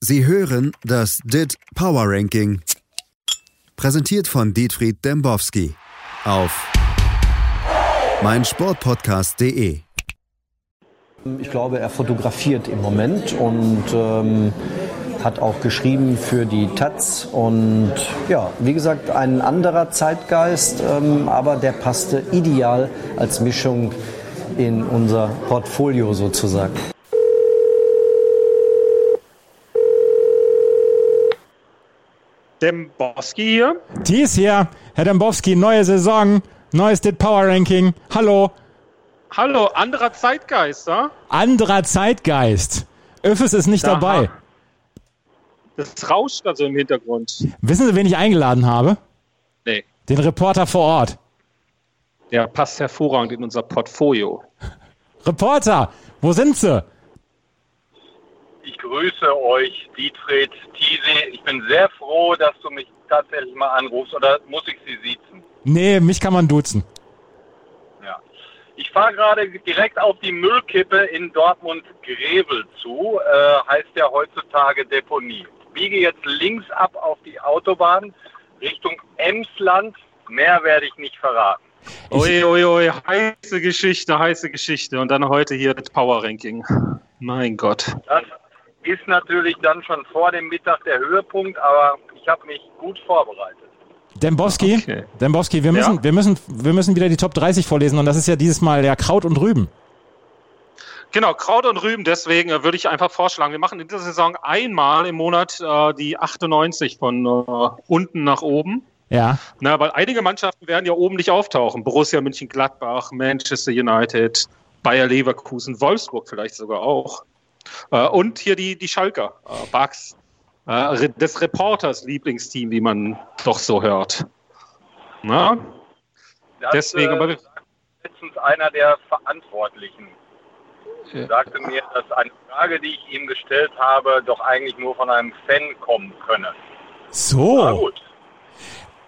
Sie hören das DIT Power Ranking. Präsentiert von Dietfried Dembowski auf meinsportpodcast.de. Ich glaube, er fotografiert im Moment und ähm, hat auch geschrieben für die Taz. Und ja, wie gesagt, ein anderer Zeitgeist, ähm, aber der passte ideal als Mischung in unser Portfolio sozusagen. Dembowski hier. Thies hier. Herr Dembowski, neue Saison, neues DIT Power Ranking. Hallo. Hallo, anderer Zeitgeist, ja? Anderer Zeitgeist. Öffes ist nicht Aha. dabei. Das rauscht also im Hintergrund. Wissen Sie, wen ich eingeladen habe? Nee, Den Reporter vor Ort. der passt hervorragend in unser Portfolio. Reporter, wo sind Sie? Ich grüße euch, Dietfried, Thiese. Ich bin sehr froh, dass du mich tatsächlich mal anrufst. Oder muss ich sie siezen? Nee, mich kann man duzen. Ja. Ich fahre gerade direkt auf die Müllkippe in Dortmund-Grevel zu. Äh, heißt ja heutzutage Deponie. Biege jetzt links ab auf die Autobahn Richtung Emsland. Mehr werde ich nicht verraten. Ui, ui, ui, heiße Geschichte, heiße Geschichte. Und dann heute hier das Power Ranking. Mein Gott. Das ist natürlich dann schon vor dem Mittag der Höhepunkt, aber ich habe mich gut vorbereitet. Dembowski, Okay. Dembowski, wir müssen, Ja. wir, müssen, wir müssen wieder die Top 30 vorlesen und das ist ja dieses Mal der Kraut und Rüben. Genau, Kraut und Rüben, deswegen äh, würde ich einfach vorschlagen, wir machen in dieser Saison einmal im Monat äh, die 98 von äh, unten nach oben. Ja. Na, weil einige Mannschaften werden ja oben nicht auftauchen. Borussia Mönchengladbach, Manchester United, Bayer Leverkusen, Wolfsburg vielleicht sogar auch. Äh, und hier die, die Schalker, äh, Bucks, äh, des Reporters Lieblingsteam, wie man doch so hört. Na? Das, Deswegen, äh, aber- sagte letztens einer der Verantwortlichen Ja. sagte mir, dass eine Frage, die ich ihm gestellt habe, doch eigentlich nur von einem Fan kommen könne. Na So, gut.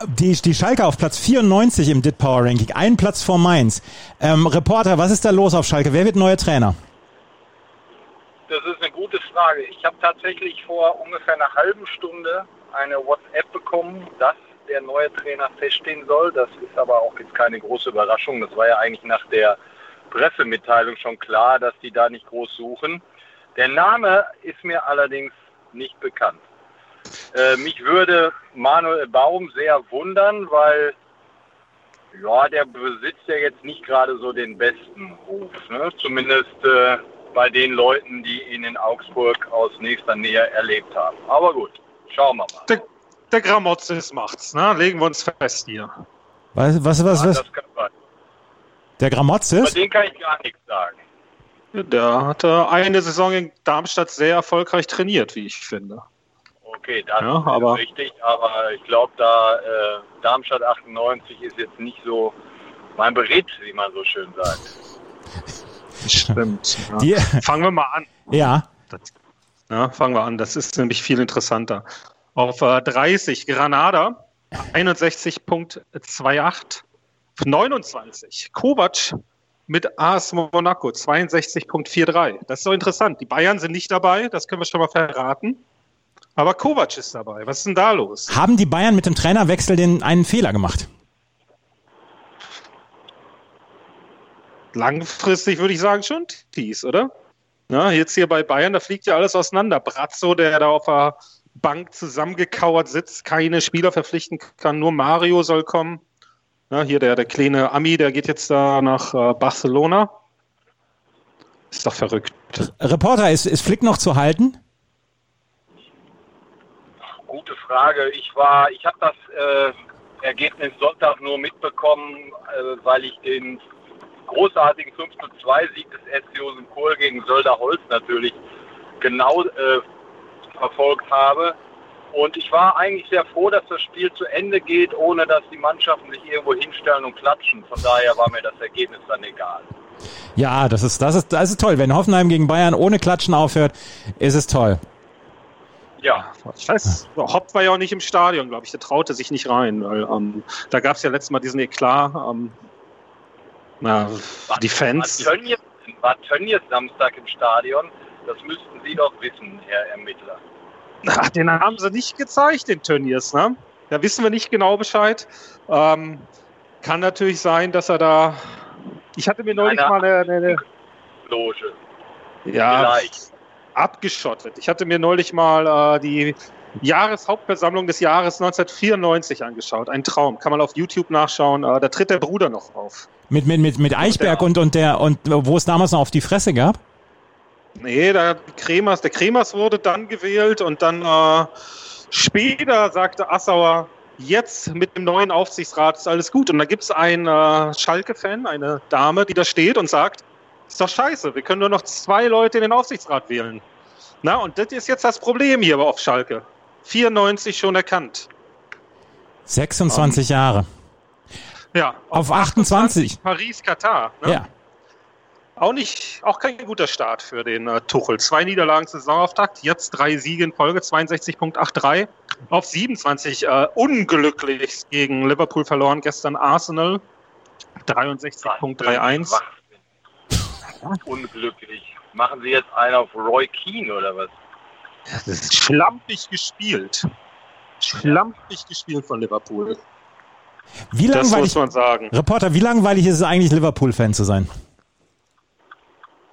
die, die Schalke auf Platz 94 im DIT Power Ranking, ein Platz vor Mainz. Ähm, Reporter, was ist da los auf Schalke? Wer wird neuer Trainer? Gute Frage. Ich habe tatsächlich vor ungefähr einer halben Stunde eine WhatsApp bekommen, dass der neue Trainer feststehen soll. Das ist aber auch jetzt keine große Überraschung. Das war ja eigentlich nach der Pressemitteilung schon klar, dass die da nicht groß suchen. Der Name ist mir allerdings nicht bekannt. Äh, mich würde Manuel Baum sehr wundern, weil ja, der besitzt ja jetzt nicht gerade so den besten Ruf. Ne? Zumindest äh, bei den Leuten, die ihn in Augsburg aus nächster Nähe erlebt haben. Aber gut, schauen wir mal. Der, der Gramotzes macht's, ne? Legen wir uns fest hier. Was, was, was, Ja, was? sein. Der Bei Gramotzes? dem kann ich gar nichts sagen. Der hat äh, eine Saison in Darmstadt sehr erfolgreich trainiert, wie ich finde. Okay, das Ja, ist aber- richtig, aber ich glaube, da äh, Darmstadt 98 ist jetzt nicht so mein Beritt, wie man so schön sagt. Stimmt. Ja. Die, Fangen wir mal an. ja. Das, ja, fangen wir an. Das ist nämlich viel interessanter. Auf äh, 30 Granada 61.28. Auf 29 Kovac mit AS Monaco 62.43. Das ist so interessant. Die Bayern sind nicht dabei, das können wir schon mal verraten. Aber Kovac ist dabei. Was ist denn da los? Haben die Bayern mit dem Trainerwechsel den einen Fehler gemacht? Langfristig würde ich sagen schon dies, oder? Ja, jetzt hier bei Bayern, da fliegt ja alles auseinander. Brazzo, der da auf der Bank zusammengekauert sitzt, keine Spieler verpflichten kann, nur Mario soll kommen. Ja, hier der, der kleine Ami, der geht jetzt da nach äh, Barcelona. Ist doch verrückt. Reporter, ist, ist Flick noch zu halten? Gute Frage. Ich war, ich habe das äh, Ergebnis Sonntag nur mitbekommen, äh, weil ich den großartigen 5 zu 2 Sieg des SC Kohl gegen Sölderholz natürlich genau äh, verfolgt habe. Und ich war eigentlich sehr froh, dass das Spiel zu Ende geht, ohne dass die Mannschaften sich irgendwo hinstellen und klatschen. Von daher war mir das Ergebnis dann egal. Ja, das ist, das ist, das ist toll. Wenn Hoffenheim gegen Bayern ohne Klatschen aufhört, ist es toll. Ja, Ich weiß, Hopp war ja auch nicht im Stadion, glaube ich. Der traute sich nicht rein, weil ähm, da gab es ja letztes Mal diesen Eklat. Ähm, na, die Fans. War Tönnies, war Tönnies Samstag im Stadion? Das müssten Sie doch wissen, Herr Ermittler. Ach, den haben sie nicht gezeigt, den Turniers, ne? Da wissen wir nicht genau Bescheid. Ähm, kann natürlich sein, dass er da. Ich hatte mir neulich mal eine, eine, eine Loge. ja, Vielleicht. abgeschottet. Ich hatte mir neulich mal äh, die Jahreshauptversammlung des Jahres 1994 angeschaut. Ein Traum. Kann man auf YouTube nachschauen. Äh, da tritt der Bruder noch auf. Mit, mit, mit, mit Eichberg und, und der, und wo es damals noch auf die Fresse gab? Nee, der Kremers, der Kremers wurde dann gewählt und dann äh, später sagte Assauer, jetzt mit dem neuen Aufsichtsrat ist alles gut. Und da gibt es einen äh, Schalke-Fan, eine Dame, die da steht und sagt, ist doch scheiße, wir können nur noch zwei Leute in den Aufsichtsrat wählen. Na, und das ist jetzt das Problem hier auf Schalke. 94 schon erkannt. 26 Jahre. Ja. Auf 28. Paris, Katar. Ne? Ja. Auch nicht, auch kein guter Start für den äh, Tuchel. Zwei Niederlagen Saisonauftakt, jetzt drei Siege in Folge, 62.83 auf 27. Äh, unglücklich gegen Liverpool verloren, gestern Arsenal, 63.31. Unglücklich. Machen Sie jetzt einen auf Roy Keane oder was? Das ist schlampig gespielt. Schlampig gespielt von Liverpool. Wie Das langweilig, muss man sagen. Reporter, wie langweilig ist es eigentlich, Liverpool-Fan zu sein?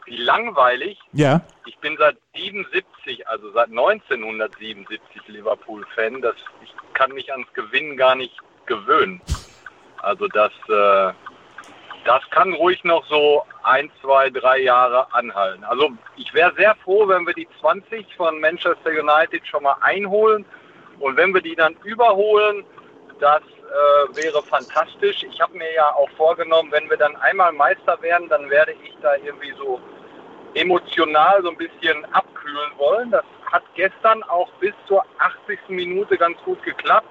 Wie langweilig. Ja. Ich bin seit 77, also seit 1977 Liverpool-Fan. Das, ich kann mich ans Gewinnen gar nicht gewöhnen. Also das, äh, das kann ruhig noch so ein, zwei, drei Jahre anhalten. Also ich wäre sehr froh, wenn wir die 20 von Manchester United schon mal einholen. Und wenn wir die dann überholen, das äh, wäre fantastisch. Ich habe mir ja auch vorgenommen, wenn wir dann einmal Meister werden, dann werde ich da irgendwie so emotional so ein bisschen abkühlen wollen. Das hat gestern auch bis zur 80. Minute ganz gut geklappt.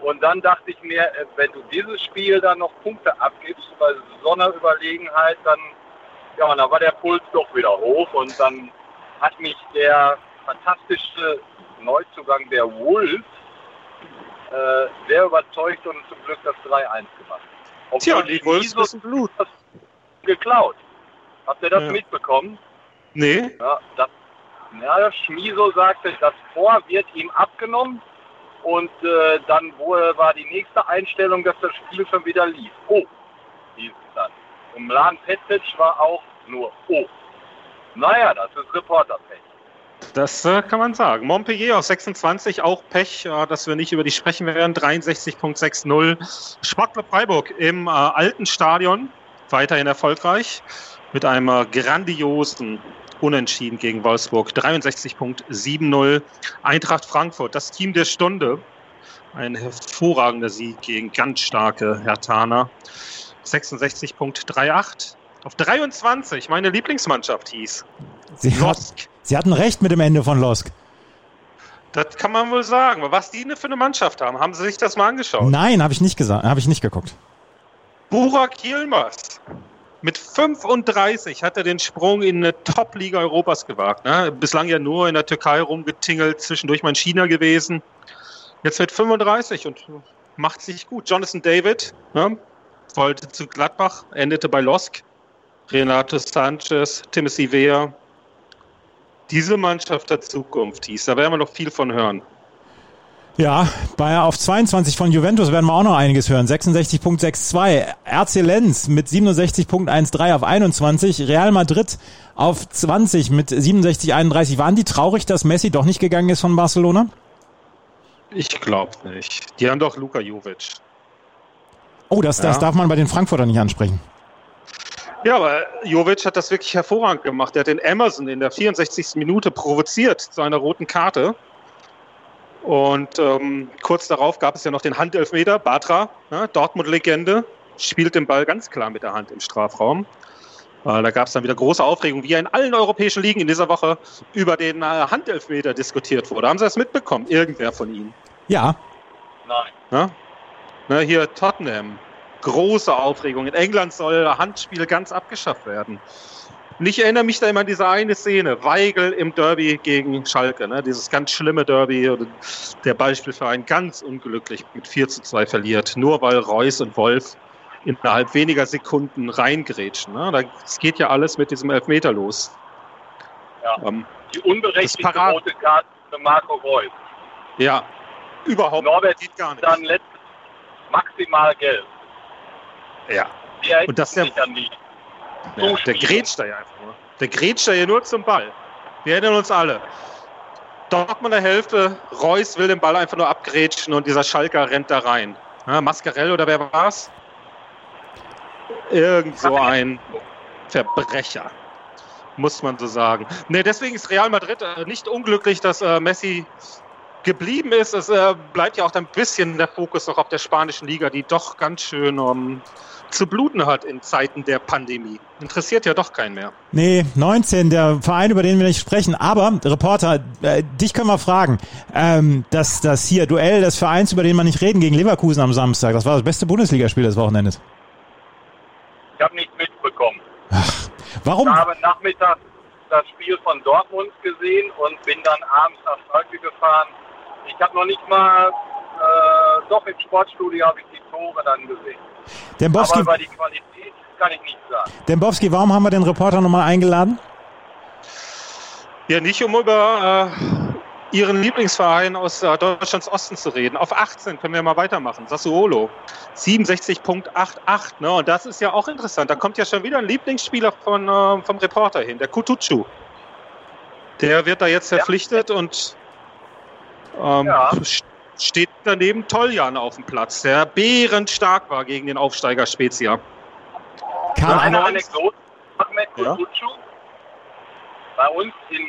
Und dann dachte ich mir, äh, wenn du dieses Spiel dann noch Punkte abgibst bei so einer Überlegenheit, dann, ja, dann war der Puls doch wieder hoch und dann hat mich der fantastische Neuzugang der Wolves äh, sehr überzeugt und zum Glück das 3-1 gemacht. Obwohl Tja, und die Wolves müssen Blut. das geklaut. Habt ihr das Ja. mitbekommen? Nee, Ja, das, ja, Schmiso sagte, das Tor wird ihm abgenommen und äh, dann wohl war die nächste Einstellung, dass das Spiel schon wieder lief. Oh, hieß es dann. Und Mlan Petic war auch nur Oh. Naja, das ist Reporterpech. Das äh, kann man sagen. Montpellier auf 26, auch Pech, äh, dass wir nicht über die sprechen werden. 63.60. Sportclub Freiburg im äh, alten Stadion, weiterhin erfolgreich, mit einem äh, grandiosen Unentschieden gegen Wolfsburg. 63.70. Eintracht Frankfurt, das Team der Stunde. Ein hervorragender Sieg gegen ganz starke Hertaner. 66.38. Auf 23, meine Lieblingsmannschaft hieß. Sie, Losk. Sie hatten recht mit dem Ende von Losk. Das kann man wohl sagen. Was die für eine Mannschaft haben, haben Sie sich das mal angeschaut? Nein, habe ich nicht gesagt, habe ich nicht geguckt. Burak Yilmaz. Mit 35 hat er den Sprung in eine Top-Liga Europas gewagt. Ne? Bislang ja nur in der Türkei rumgetingelt, zwischendurch mal in China gewesen. Jetzt mit 35 und macht sich gut. Jonathan David ne? wollte zu Gladbach, endete bei Losk. Renato Sanchez, Timothy Weah. Diese Mannschaft der Zukunft hieß. Da werden wir noch viel von hören. Ja, bei auf 22 von Juventus werden wir auch noch einiges hören. 66.62. RC Lenz mit 67.13 auf 21. Real Madrid auf 20 mit 67.31. Waren die traurig, dass Messi doch nicht gegangen ist von Barcelona? Ich glaube nicht. Die haben doch Luka Jovic. Oh, das, das Ja. darf man bei den Frankfurtern nicht ansprechen. Ja, aber Jovic hat das wirklich hervorragend gemacht. Er hat den Emerson in der 64. Minute provoziert zu einer roten Karte. Und ähm, kurz darauf gab es ja noch den Handelfmeter. Batra, ne, Dortmund-Legende, spielt den Ball ganz klar mit der Hand im Strafraum. Äh, da gab es dann wieder große Aufregung, wie ja in allen europäischen Ligen in dieser Woche über den äh, Handelfmeter diskutiert wurde. Haben Sie das mitbekommen? Irgendwer von Ihnen? Ja, Nein. Ne? Ne, hier Tottenham. Große Aufregung. In England soll Handspiel ganz abgeschafft werden. Und ich erinnere mich da immer an diese eine Szene. Weigel im Derby gegen Schalke. Ne? Dieses ganz schlimme Derby. Der Beispielverein ganz unglücklich mit 4 zu 2 verliert. Nur weil Reus und Wolf innerhalb weniger Sekunden reingrätschen. Ne? Es geht ja alles mit diesem Elfmeter los. Ja. Ähm, Die unberechtigte rote Karte für Marco Reus. Ja, überhaupt Norbert geht gar nicht. Dann letztes maximal gelb. Ja, erinnern Und das der- ja der grätscht da ja einfach nur. Der grätscht da ja nur zum Ball. Wir erinnern uns alle. Dortmunder Hälfte, Reus will den Ball einfach nur abgrätschen und dieser Schalker rennt da rein. Ja, Mascarell oder wer war's? Irgend so ein Verbrecher, muss man so sagen. Nee, deswegen ist Real Madrid äh, nicht unglücklich, dass äh, Messi geblieben ist. Es äh, bleibt ja auch ein bisschen der Fokus noch auf der spanischen Liga, die doch ganz schön um, zu bluten hat in Zeiten der Pandemie. Interessiert ja doch keinen mehr. Nee, 19, der Verein, über den wir nicht sprechen. Aber, Reporter, äh, dich können wir fragen. Ähm, das, das hier Duell des Vereins, über den wir nicht reden, gegen Leverkusen am Samstag, das war das beste Bundesligaspiel des Wochenendes. Ich habe nichts mitbekommen. Warum? Ich habe nachmittags das Spiel von Dortmund gesehen und bin dann abends nach Schalke gefahren. Ich habe noch nicht mal, äh, doch im Sportstudio habe ich die Tore dann gesehen. Dembowski, Aber über die Qualität kann ich nichts sagen. Dembowski, warum haben wir den Reporter nochmal eingeladen? Ja, nicht um über äh, Ihren Lieblingsverein aus äh, Deutschlands Osten zu reden. Auf 18 können wir mal weitermachen. Sassuolo. 67.88. Ne? Und das ist ja auch interessant. Da kommt ja schon wieder ein Lieblingsspieler von, äh, vom Reporter hin, der Kutucu. Der wird da jetzt verpflichtet und ähm, Ja. St- steht daneben Toljan auf dem Platz, der bärenstark war gegen den Aufsteiger Spezia. Kam Eine. Anekdote, Ahmed Ja. Bei uns in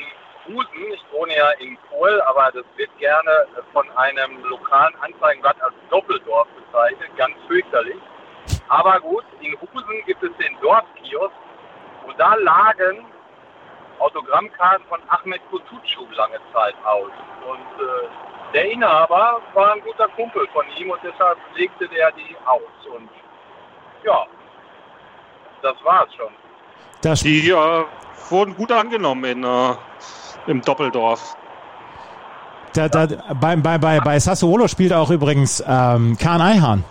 Husen, ich wohne ja in Kohl, aber das wird gerne von einem lokalen Anzeigenblatt als Doppeldorf bezeichnet, ganz fürchterlich. Aber gut, in Husen gibt es den Dorfkiosk und da lagen Autogrammkarten von Ahmed Kutucu lange Zeit aus. Und äh, der Inhaber war ein guter Kumpel von ihm und deshalb legte der die aus. Und ja, das war's schon. das Die äh, wurden gut angenommen in, äh, im Doppeldorf. da, da, bei, bei, bei, bei Sassuolo spielt auch übrigens ähm, Kahn Eihahn.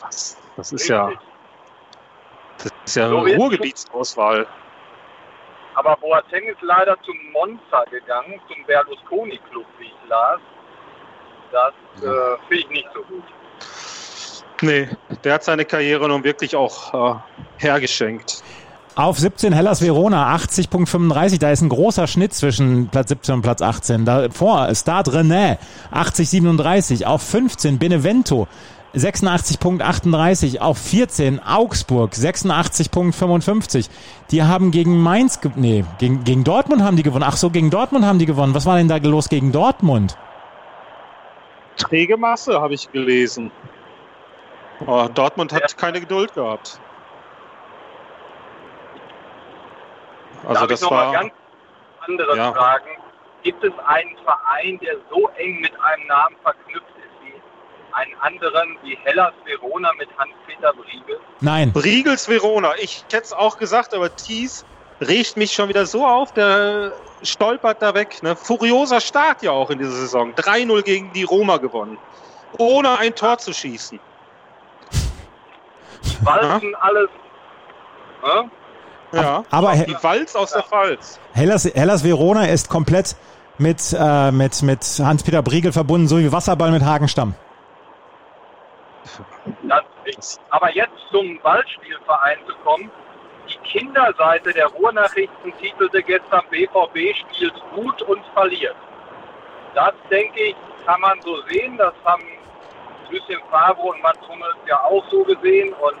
Was? Das ist ja, das ist ja So. Ruhrgebietsauswahl. Aber Boateng ist leider zum Monza gegangen, zum Berlusconi-Club, wie ich las. Das äh, finde ich nicht so gut. Nee, der hat seine Karriere nun wirklich auch äh, hergeschenkt. Auf 17 Hellas Verona, 80.35. Da ist ein großer Schnitt zwischen Platz 17 und Platz 18. Davor Stade Rennais, 80.37. Auf 15 Benevento, 86.38. Auf 14 Augsburg, 86.55. Die haben gegen Mainz, ge nee, gegen, gegen Dortmund haben die gewonnen. Ach so, gegen Dortmund haben die gewonnen. Was war denn da los gegen Dortmund? Träge Masse habe ich gelesen. Oh, Dortmund hat keine Geduld gehabt. Also Darf das ich noch mal war ganz andere Ja. fragen? Gibt es einen Verein, der so eng mit einem Namen verknüpft einen anderen, wie Hellas Verona mit Hans-Peter Briegel? Nein. Briegels Verona. Ich hätte es auch gesagt, aber Thies regt mich schon wieder so auf, der stolpert da weg. Ne? Furioser Start ja auch in dieser Saison. 3-0 gegen die Roma gewonnen. Ohne ein Tor zu schießen. Die walzen alles. Ne? Ja. Aber He- Die Walz aus der Pfalz. Hellas, Hellas Verona ist komplett mit, äh, mit, mit Hans-Peter Briegel verbunden, so wie Wasserball mit Hagenstamm. Das ist. Aber jetzt zum Ballspielverein zu kommen. Die Kinderseite der Ruhrnachrichten titelte gestern BVB spielt gut und verliert. Das denke ich, kann man so sehen. Das haben Lucien Favre und Mats Hummels ja auch so gesehen. Und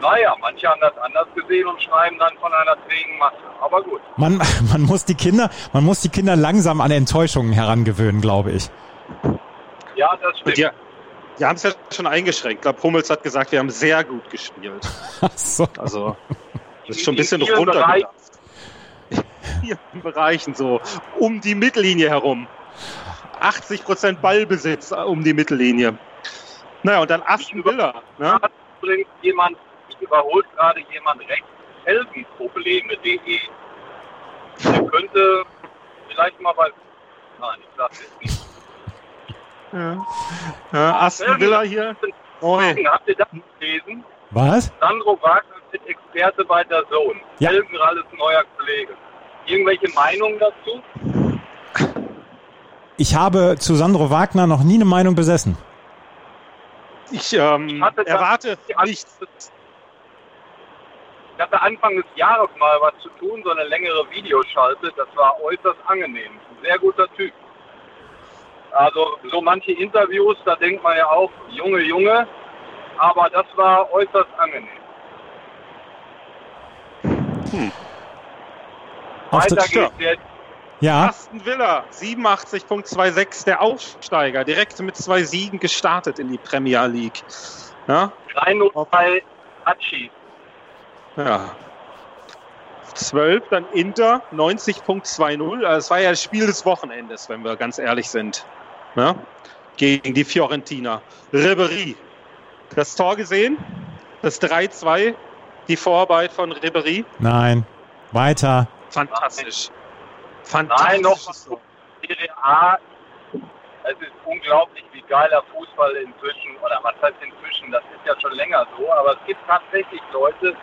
naja, manche haben das anders gesehen und schreiben dann von einer trägen Masse. Aber gut. Man, man muss die Kinder, man muss die Kinder langsam an Enttäuschungen herangewöhnen, glaube ich. Ja, das stimmt. Die haben es ja schon eingeschränkt. Ich glaube, Hummels hat gesagt, wir haben sehr gut gespielt. Ach so. Also, das ist schon ein In bisschen runtergedacht. In vielen Bereichen so, um die Mittellinie herum. 80% Ballbesitz äh, um die Mittellinie. Naja, und dann Aston Villa. Ne? übrigens jemand, ich überholt gerade jemand rechts, Heldenprobleme.de. Der könnte vielleicht mal bei. Nein, ich sag's jetzt nicht. Ja. Ja, Aston Villa hier. Oi. Habt ihr das gelesen? Was? Sandro Wagner ist Experte bei der Zone. Ja. Helgenralles neuer Kollege. Irgendwelche Meinungen dazu? Ich habe zu Sandro Wagner noch nie eine Meinung besessen. Ich ähm, erwarte nichts. Ich hatte Anfang des Jahres mal was zu tun, so eine längere Videoschalte. Das war äußerst angenehm. Ein sehr guter Typ. Also so manche Interviews, da denkt man ja auch, Junge, Junge. Aber das war äußerst angenehm. Auf Weiter geht's jetzt. ja, Aston Villa, 87.26, der Aufsteiger, direkt mit zwei Siegen gestartet in die Premier League. Ja, 3-0 bei Hachi. ja. 12, dann Inter, 90.20. Also es war ja das Spiel des Wochenendes, wenn wir ganz ehrlich sind. Ja? Gegen die Fiorentina. Ribery. Das Tor gesehen? Das 3-2, die Vorarbeit von Ribery. nein. Weiter. Fantastisch. Nein, Fantastisch. noch Serie A. Es ist unglaublich, wie geiler Fußball inzwischen, oder was heißt inzwischen, das ist ja schon länger so, aber es gibt tatsächlich Leute,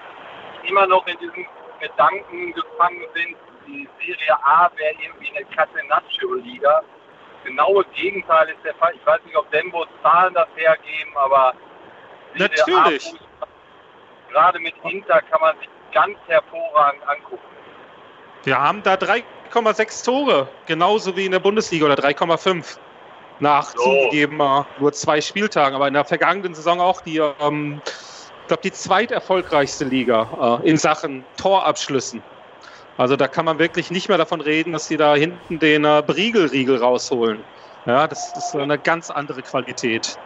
die immer noch in diesem Gedanken gefangen sind, die Serie A wäre irgendwie eine Catenaccio-Liga. Genaue Gegenteil ist der Fall. Ich weiß nicht, ob Dembos Zahlen das hergeben, aber Natürlich. Gerade mit Inter kann man sich ganz hervorragend angucken. Wir haben da 3,6 Tore, genauso wie in der Bundesliga oder 3,5. Nach So. zugegeben äh, nur zwei Spieltagen, aber in der vergangenen Saison auch die, ähm, ich glaube, die zweiterfolgreichste Liga äh, in Sachen Torabschlüssen. Also da kann man wirklich nicht mehr davon reden, dass sie da hinten den äh, Briegelriegel rausholen. Ja, das ist eine ganz andere Qualität.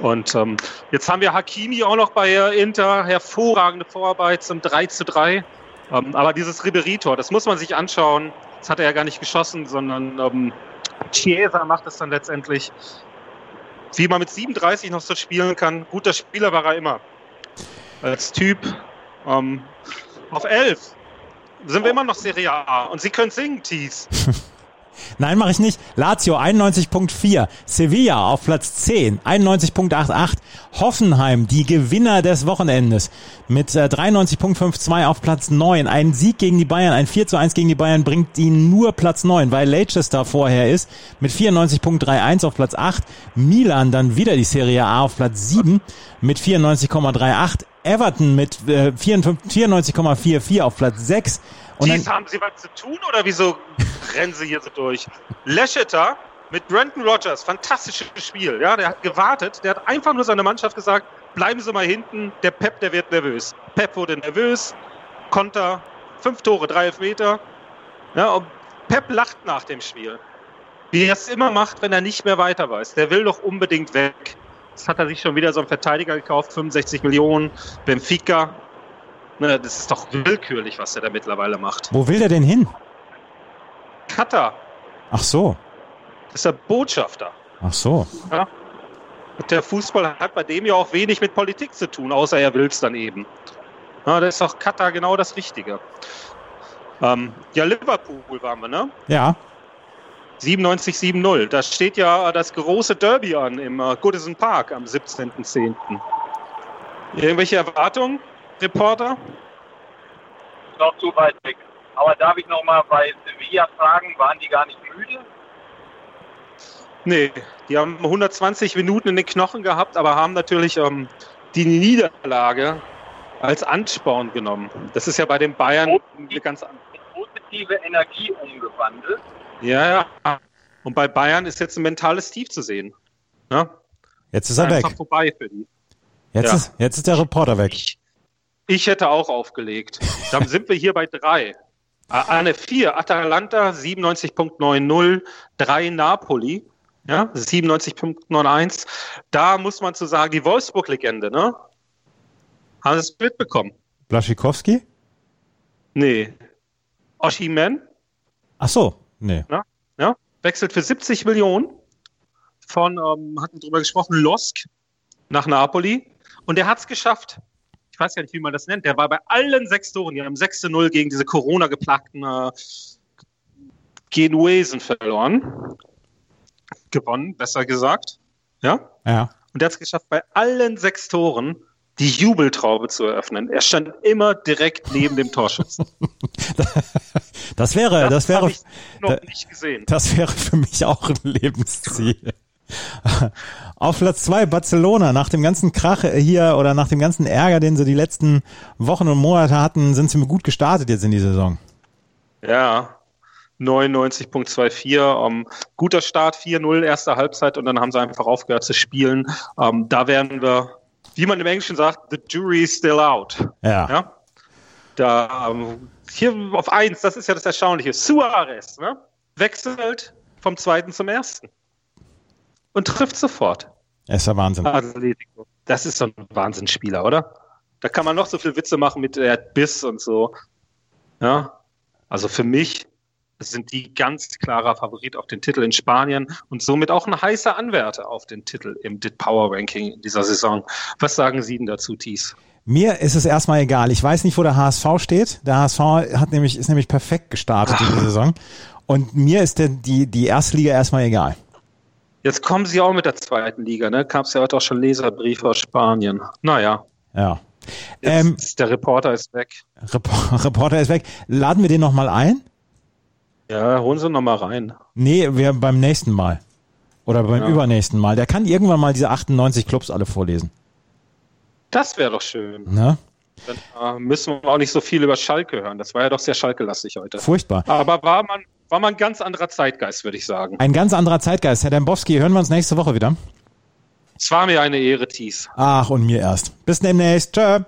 Und ähm, jetzt haben wir Hakimi auch noch bei äh, Inter, hervorragende Vorarbeit zum 3 zu 3. Ähm, aber dieses Ribery-Tor, das muss man sich anschauen. Das hat er ja gar nicht geschossen, sondern ähm, Chiesa macht es dann letztendlich. Wie man mit 37 noch so spielen kann. Guter Spieler war er immer. Als Typ. Ähm, auf 11 sind wir immer noch Serie A. Und sie können singen, Tees. Nein, mache ich nicht. Lazio 91.4. Sevilla auf Platz 10, 91.88. Hoffenheim, die Gewinner des Wochenendes, mit äh, 93.52 auf Platz 9. Ein Sieg gegen die Bayern, ein 4 zu 1 gegen die Bayern bringt ihnen nur Platz 9, weil Leicester vorher ist, mit 94.31 auf Platz 8. Milan dann wieder die Serie A auf Platz 7 mit 94,38. Everton mit äh, 54 94,44 auf Platz 6. Und dann, Tees, haben sie was zu tun oder wieso rennen sie hier so durch? Lescheter mit Brandon Rogers, fantastisches Spiel. Ja, der hat gewartet, der hat einfach nur seiner Mannschaft gesagt, bleiben Sie mal hinten, der Pep, der wird nervös. Pep wurde nervös, Konter, fünf Tore, drei Elfmeter. Ja, und Pep lacht nach dem Spiel. Wie er es immer macht, wenn er nicht mehr weiter weiß. Der will doch unbedingt weg. Jetzt hat er sich schon wieder so einen Verteidiger gekauft, 65 Millionen, Benfica. Ne, das ist doch willkürlich, was er da mittlerweile macht. wo will der denn hin? Katar, Ach so, das ist der Botschafter. ach so. Und der Fußball hat bei dem ja auch wenig mit Politik zu tun, außer er will es dann eben. Ja, da ist doch Katar genau das Richtige. Ähm, ja, Liverpool waren wir, ne? Ja, 97-7-0. Da steht ja das große Derby an im äh, Goodison Park am 17.10. Irgendwelche Erwartungen, Reporter? noch zu weit weg. Aber darf ich noch mal bei Sevilla fragen, waren die gar nicht müde? Nee, die haben 120 Minuten in den Knochen gehabt, aber haben natürlich ähm, die Niederlage als Ansporn genommen. Das ist ja bei den Bayern eine ganz andere. In positive Energie umgewandelt. Ja, ja. Und bei Bayern ist jetzt ein mentales Tief zu sehen. Ja? jetzt ist er weg. Einfach vorbei für die. Jetzt, Ja. ist, jetzt ist der Reporter weg. Ich, hätte auch aufgelegt. Dann sind wir hier bei drei. Eine vier, Atalanta 97.90, drei Napoli, ja, 97.91. Da muss man zu sagen, die Wolfsburg-Legende, ne? Haben Sie es mitbekommen? Blaschikowski? Nee. Oshiman, Ach so, nee. ja, wechselt für 70 Millionen von, ähm, hatten drüber gesprochen, Losk nach Napoli. Und der hat es geschafft. Ich weiß ja nicht, wie man das nennt. Der war bei allen sechs Toren. Die haben 6 zu 0 gegen diese Corona-geplagten äh, Genuesen verloren. Gewonnen, besser gesagt. Ja. Ja. Und der hat es geschafft, bei allen sechs Toren die Jubeltraube zu eröffnen. Er stand immer direkt neben dem Torschützen. Das wäre, das, das wäre, ich noch nicht gesehen. Das wäre für mich auch ein Lebensziel. Auf Platz zwei Barcelona. Nach dem ganzen Krach hier oder nach dem ganzen Ärger, den sie die letzten Wochen und Monate hatten, sind sie mir gut gestartet jetzt in die Saison. Ja, 99.24. Um, guter Start, 4-0 erste Halbzeit und dann haben sie einfach aufgehört zu spielen. Um, da werden wir, wie man im Englischen sagt, the jury is still out. Ja. ja? Da, um, hier auf eins, das ist ja das Erstaunliche. Suarez ne? wechselt vom zweiten zum ersten und trifft sofort. Es ist ja Wahnsinn. Atletico. Das ist so ein Wahnsinnsspieler, oder? Da kann man noch so viel Witze machen mit der Biss und so. Ja, also für mich sind die ganz klarer Favorit auf den Titel in Spanien und somit auch ein heißer Anwärter auf den Titel im DIT Power Ranking in dieser Saison. Was sagen Sie denn dazu, Thies? Mir ist es erstmal egal. Ich weiß nicht, wo der HSV steht. Der HSV hat nämlich, ist nämlich perfekt gestartet Ach. diese Saison. Und mir ist der, die, die erste Liga erstmal egal. Jetzt kommen sie auch mit der zweiten Liga, ne? Gab es ja heute auch schon Leserbriefe aus Spanien. Naja. Ja. Ähm, der Reporter ist weg. Rep Reporter ist weg. Laden wir den nochmal ein? Ja, holen Sie nochmal rein. Nee, wir beim nächsten Mal. Oder beim ja. übernächsten Mal. Der kann irgendwann mal diese 98 Clubs alle vorlesen. Das wäre doch schön. Ne? Dann äh, müssen wir auch nicht so viel über Schalke hören. Das war ja doch sehr Schalke-lastig heute. Furchtbar. Aber war man, war man ein ganz anderer Zeitgeist, würde ich sagen. Ein ganz anderer Zeitgeist. Herr Dembowski, hören wir uns nächste Woche wieder. Es war mir eine Ehre, Thies. Ach, und mir erst. Bis demnächst. Tschö.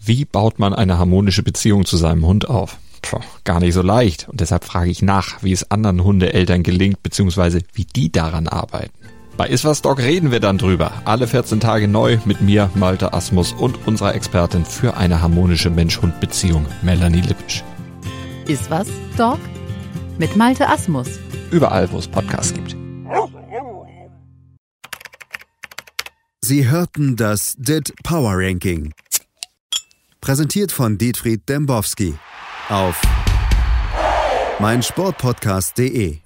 Wie baut man eine harmonische Beziehung zu seinem Hund auf? Puh, gar nicht so leicht. Und deshalb frage ich nach, wie es anderen Hundeeltern gelingt, beziehungsweise wie die daran arbeiten. Bei Iswas Dog reden wir dann drüber. Alle 14 Tage neu mit mir, Malte Asmus und unserer Expertin für eine harmonische Mensch-Hund-Beziehung, Melanie Lippisch. Iswas Dog mit Malte Asmus. Überall, wo es Podcasts gibt. Sie hörten das DIT Power Ranking. Präsentiert von Dietfried Dembowski auf meinsportpodcast.de.